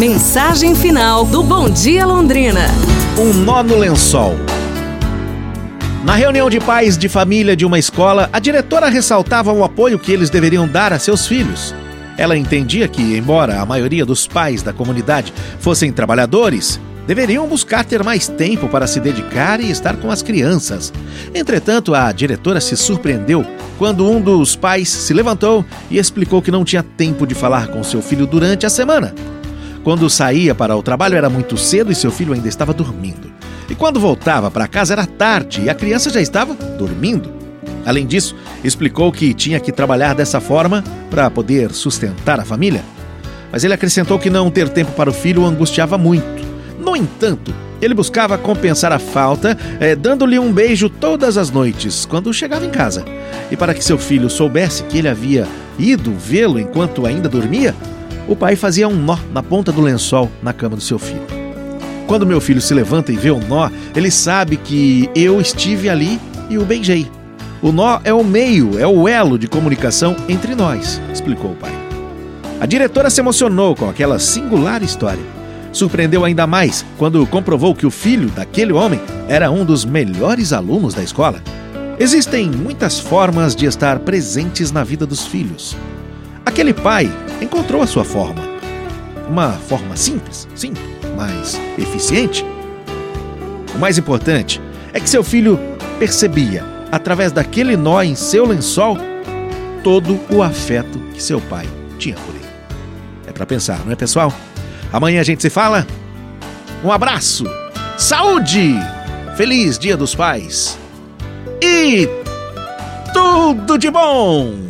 Mensagem final do Bom Dia Londrina. Um nó no lençol. Na reunião de pais de família de uma escola, a diretora ressaltava o apoio que eles deveriam dar a seus filhos. Ela entendia que, embora a maioria dos pais da comunidade fossem trabalhadores, deveriam buscar ter mais tempo para se dedicar e estar com as crianças. Entretanto, a diretora se surpreendeu quando um dos pais se levantou e explicou que não tinha tempo de falar com seu filho durante a semana. Quando saía para o trabalho era muito cedo e seu filho ainda estava dormindo. E quando voltava para casa era tarde e a criança já estava dormindo. Além disso, explicou que tinha que trabalhar dessa forma para poder sustentar a família. Mas ele acrescentou que não ter tempo para o filho o angustiava muito. No entanto, ele buscava compensar a falta, eh, dando-lhe um beijo todas as noites, quando chegava em casa. E para que seu filho soubesse que ele havia ido vê-lo enquanto ainda dormia, o pai fazia um nó na ponta do lençol na cama do seu filho. Quando meu filho se levanta e vê o nó, ele sabe que eu estive ali e o beijei. O nó é o meio, é o elo de comunicação entre nós, explicou o pai. A diretora se emocionou com aquela singular história. Surpreendeu ainda mais quando comprovou que o filho daquele homem era um dos melhores alunos da escola. Existem muitas formas de estar presentes na vida dos filhos. Aquele pai encontrou a sua forma. Uma forma simples, sim, mas eficiente. O mais importante é que seu filho percebia, através daquele nó em seu lençol, todo o afeto que seu pai tinha por ele. É para pensar, não é, pessoal? Amanhã a gente se fala. Um abraço, saúde, feliz Dia dos Pais e tudo de bom!